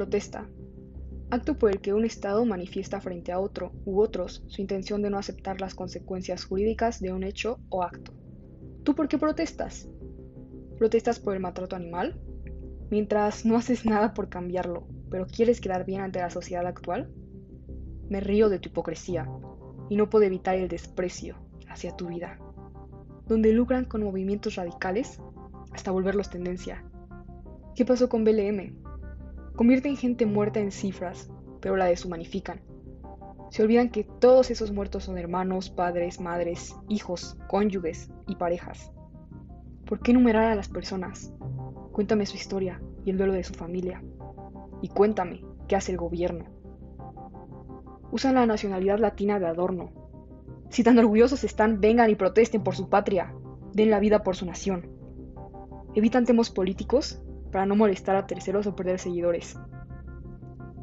Protesta. Acto por el que un Estado manifiesta frente a otro u otros su intención de no aceptar las consecuencias jurídicas de un hecho o acto. ¿Tú por qué protestas? ¿Protestas por el maltrato animal? Mientras no haces nada por cambiarlo, pero quieres quedar bien ante la sociedad actual? Me río de tu hipocresía y no puedo evitar el desprecio hacia tu vida, donde lucran con movimientos radicales hasta volverlos tendencia. ¿Qué pasó con BLM? Convierten gente muerta en cifras, pero la deshumanifican. Se olvidan que todos esos muertos son hermanos, padres, madres, hijos, cónyuges y parejas. ¿Por qué enumerar a las personas? Cuéntame su historia y el duelo de su familia. Y cuéntame qué hace el gobierno. Usan la nacionalidad latina de adorno. Si tan orgullosos están, vengan y protesten por su patria. Den la vida por su nación. Evitan temas políticos para no molestar a terceros o perder seguidores.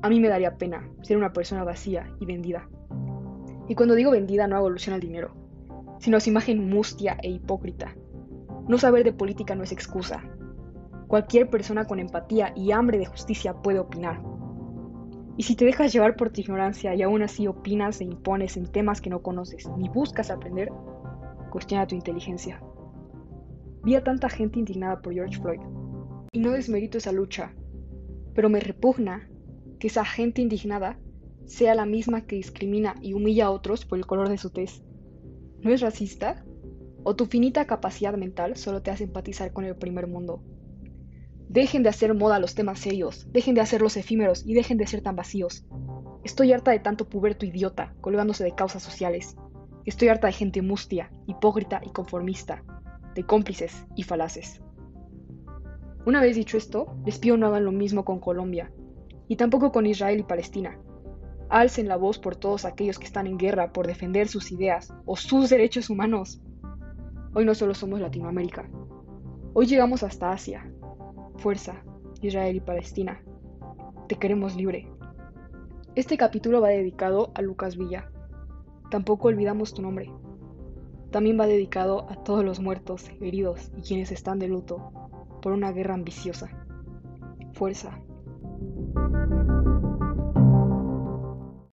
A mí me daría pena ser una persona vacía y vendida. Y cuando digo vendida no hago alusión al dinero, sino a su imagen mustia e hipócrita. No saber de política no es excusa. Cualquier persona con empatía y hambre de justicia puede opinar. Y si te dejas llevar por tu ignorancia y aún así opinas e impones en temas que no conoces ni buscas aprender, cuestiona tu inteligencia. Vi a tanta gente indignada por George Floyd, y no desmerito esa lucha, pero me repugna que esa gente indignada sea la misma que discrimina y humilla a otros por el color de su tez. ¿No es racista? ¿O tu finita capacidad mental solo te hace empatizar con el primer mundo? Dejen de hacer moda los temas serios, dejen de hacerlos efímeros y dejen de ser tan vacíos. Estoy harta de tanto puberto idiota colgándose de causas sociales. Estoy harta de gente mustia, hipócrita y conformista, de cómplices y falaces. Una vez dicho esto, les pido no hagan lo mismo con Colombia, y tampoco con Israel y Palestina. Alcen la voz por todos aquellos que están en guerra por defender sus ideas o sus derechos humanos. Hoy no solo somos Latinoamérica, hoy llegamos hasta Asia. Fuerza, Israel y Palestina. Te queremos libre. Este capítulo va dedicado a Lucas Villa. Tampoco olvidamos tu nombre. También va dedicado a todos los muertos, heridos y quienes están de luto por una guerra ambiciosa. Fuerza.